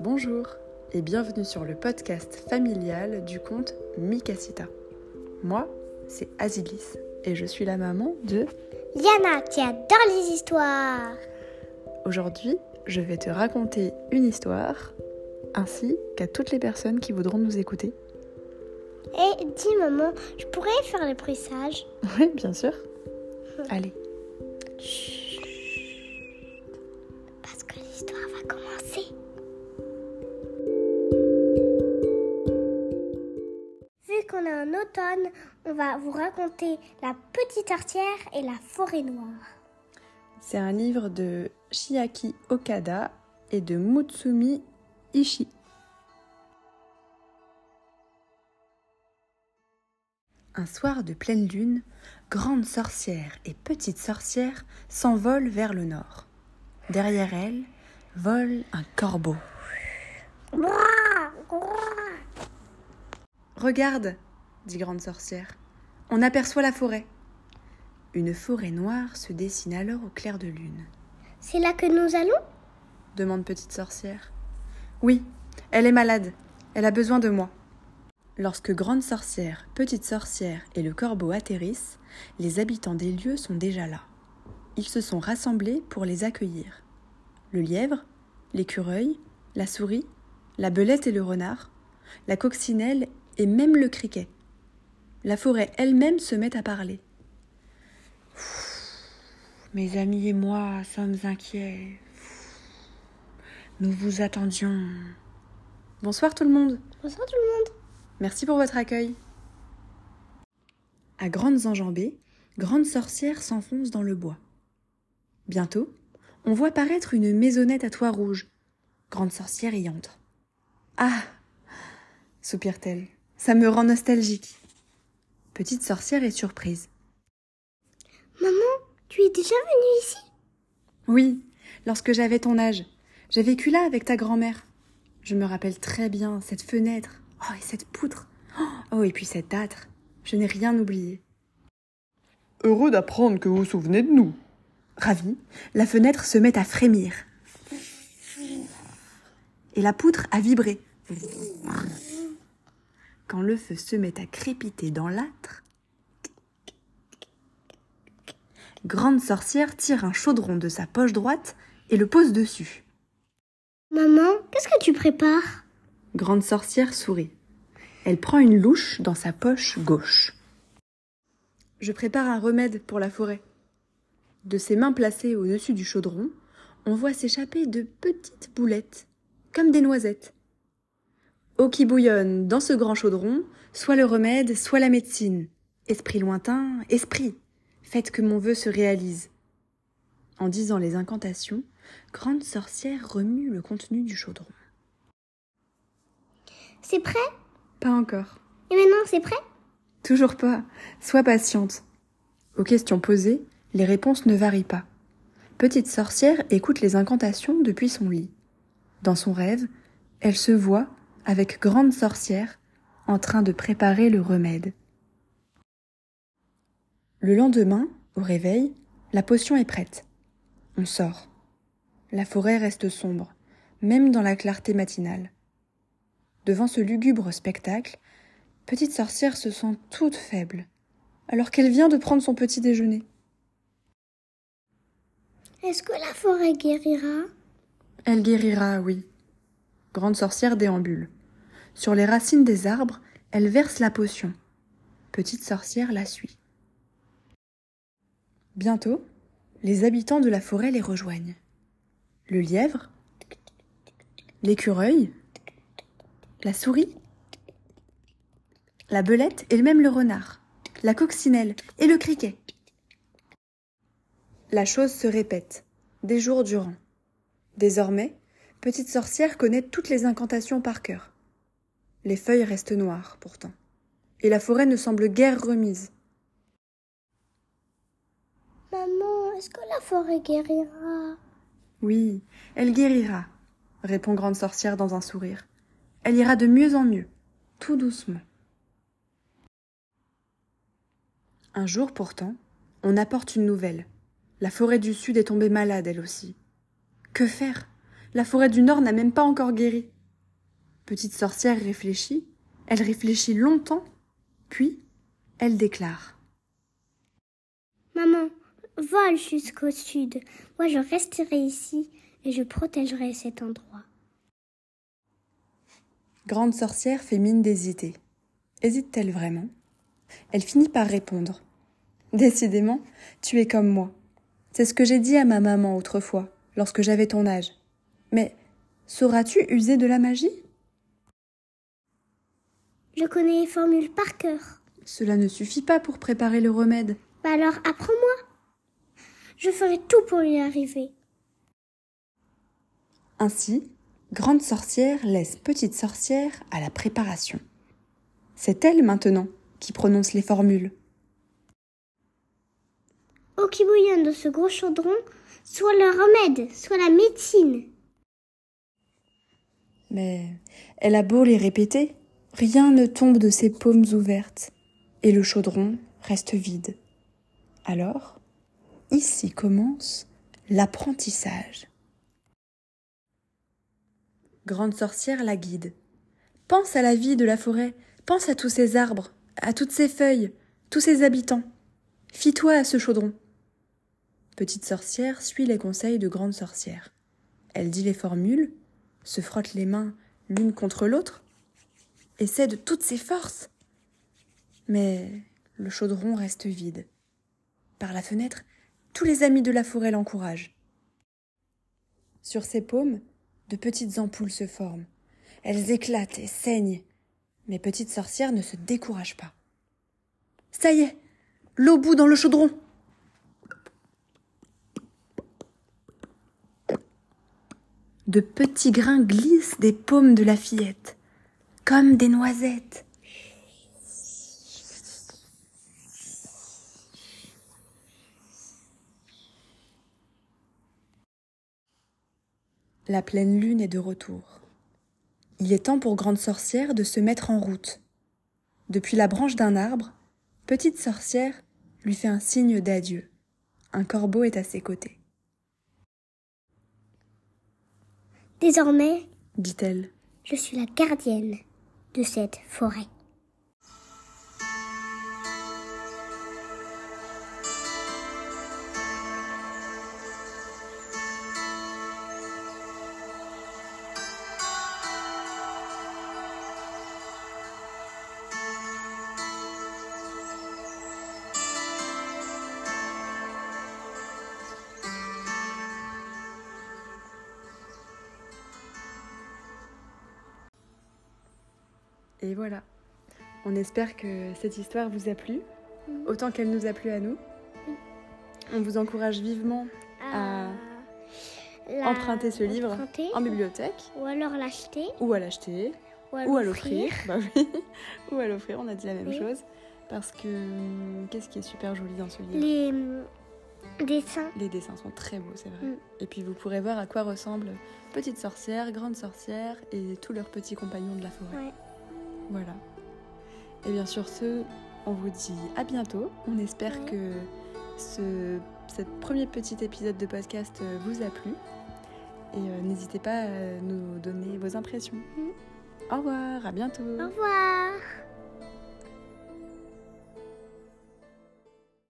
Bonjour et bienvenue sur le podcast familial du conte Mikasita. Moi, c'est Azilis et je suis la maman de Yana qui adore les histoires. Aujourd'hui, je vais te raconter une histoire ainsi qu'à toutes les personnes qui voudront nous écouter. Et dis maman, je pourrais faire les pressages Oui, bien sûr. Allez. parce En automne, on va vous raconter La petite sorcière et la forêt noire. C'est un livre de Chiaki Okada et de Mutsumi Ishii. Un soir de pleine lune, grande sorcière et petite sorcière s'envolent vers le nord. Derrière elles vole un corbeau. Regarde, dit grande sorcière, on aperçoit la forêt. Une forêt noire se dessine alors au clair de lune. C'est là que nous allons? demande petite sorcière. Oui, elle est malade. Elle a besoin de moi. Lorsque grande sorcière, petite sorcière et le corbeau atterrissent, les habitants des lieux sont déjà là. Ils se sont rassemblés pour les accueillir. Le lièvre, l'écureuil, la souris, la belette et le renard, la coccinelle et même le criquet. La forêt elle-même se met à parler. Mes amis et moi sommes inquiets. Nous vous attendions. Bonsoir tout le monde. Bonsoir tout le monde. Merci pour votre accueil. À grandes enjambées, Grande Sorcière s'enfonce dans le bois. Bientôt, on voit paraître une maisonnette à toit rouge. Grande Sorcière y entre. Ah soupire-t-elle, ça me rend nostalgique. Petite Sorcière est surprise. Maman, tu es déjà venue ici? Oui, lorsque j'avais ton âge. J'ai vécu là avec ta grand-mère. Je me rappelle très bien cette fenêtre. Oh, et cette poutre. Oh, et puis cet âtre. Je n'ai rien oublié. Heureux d'apprendre que vous vous souvenez de nous. Ravi, la fenêtre se met à frémir. Et la poutre à vibrer. Quand le feu se met à crépiter dans l'âtre, Grande sorcière tire un chaudron de sa poche droite et le pose dessus. Maman, qu'est-ce que tu prépares? Grande sorcière sourit. Elle prend une louche dans sa poche gauche. Je prépare un remède pour la forêt. De ses mains placées au-dessus du chaudron, on voit s'échapper de petites boulettes, comme des noisettes. Eau qui bouillonne dans ce grand chaudron, soit le remède, soit la médecine. Esprit lointain, esprit, faites que mon vœu se réalise. En disant les incantations, Grande sorcière remue le contenu du chaudron. C'est prêt? Pas encore. Et maintenant, c'est prêt? Toujours pas. Sois patiente. Aux questions posées, les réponses ne varient pas. Petite sorcière écoute les incantations depuis son lit. Dans son rêve, elle se voit, avec grande sorcière, en train de préparer le remède. Le lendemain, au réveil, la potion est prête. On sort. La forêt reste sombre, même dans la clarté matinale. Devant ce lugubre spectacle, Petite sorcière se sent toute faible, alors qu'elle vient de prendre son petit déjeuner. Est-ce que la forêt guérira? Elle guérira, oui. Grande sorcière déambule. Sur les racines des arbres, elle verse la potion. Petite sorcière la suit. Bientôt, les habitants de la forêt les rejoignent. Le lièvre, l'écureuil, la souris, la belette et même le renard, la coccinelle et le criquet. La chose se répète, des jours durant. Désormais, Petite Sorcière connaît toutes les incantations par cœur. Les feuilles restent noires, pourtant, et la forêt ne semble guère remise. Maman, est-ce que la forêt guérira? Oui, elle guérira, répond Grande Sorcière dans un sourire. Elle ira de mieux en mieux, tout doucement. Un jour pourtant, on apporte une nouvelle. La forêt du Sud est tombée malade, elle aussi. Que faire? La forêt du Nord n'a même pas encore guéri. Petite sorcière réfléchit, elle réfléchit longtemps, puis elle déclare. Maman, vole jusqu'au sud. Moi, je resterai ici et je protégerai cet endroit. Grande sorcière fait mine d'hésiter. Hésite-t-elle vraiment? Elle finit par répondre. Décidément, tu es comme moi. C'est ce que j'ai dit à ma maman autrefois, lorsque j'avais ton âge. Mais sauras-tu user de la magie? Je connais les formules par cœur. Cela ne suffit pas pour préparer le remède. Bah alors, apprends-moi. Je ferai tout pour y arriver. Ainsi, grande sorcière laisse petite sorcière à la préparation. C'est elle maintenant qui prononce les formules. Eau qui bouillonne de ce gros chaudron, soit le remède, soit la médecine. Mais elle a beau les répéter, rien ne tombe de ses paumes ouvertes, et le chaudron reste vide. Alors, ici commence l'apprentissage. Grande sorcière la guide. Pense à la vie de la forêt, pense à tous ces arbres, à toutes ces feuilles, tous ces habitants. Fie-toi à ce chaudron. Petite sorcière suit les conseils de grande sorcière. Elle dit les formules, se frotte les mains l'une contre l'autre, essaie de toutes ses forces. Mais le chaudron reste vide. Par la fenêtre, tous les amis de la forêt l'encouragent. Sur ses paumes, de petites ampoules se forment. Elles éclatent et saignent. Mais Petite Sorcière ne se décourage pas. Ça y est, l'eau bout dans le chaudron. De petits grains glissent des paumes de la fillette, comme des noisettes. La pleine lune est de retour. Il est temps pour Grande Sorcière de se mettre en route. Depuis la branche d'un arbre, Petite Sorcière lui fait un signe d'adieu. Un corbeau est à ses côtés. Désormais, dit-elle. je suis la gardienne de cette forêt. Et voilà. On espère que cette histoire vous a plu, autant qu'elle nous a plu à nous. On vous encourage vivement à emprunter ce livre emprunter, en bibliothèque, ou alors l'acheter, ou à l'acheter, ou à l'offrir. Bah oui, ou à l'offrir, on a dit la même Oui. chose. Parce que qu'est-ce qui est super joli dans ce livre? Les hum, dessins. Les dessins sont très beaux, c'est vrai. Mm. Et puis vous pourrez voir à quoi ressemblent Petite Sorcière, Grande Sorcière et tous leurs petits compagnons de la forêt. Ouais. Voilà. Et bien sur ce, on vous dit à bientôt. On espère que ce premier petit épisode de podcast euh, vous a plu. Et euh, n'hésitez pas à nous donner vos impressions. Mm. Au revoir, à bientôt. Au revoir.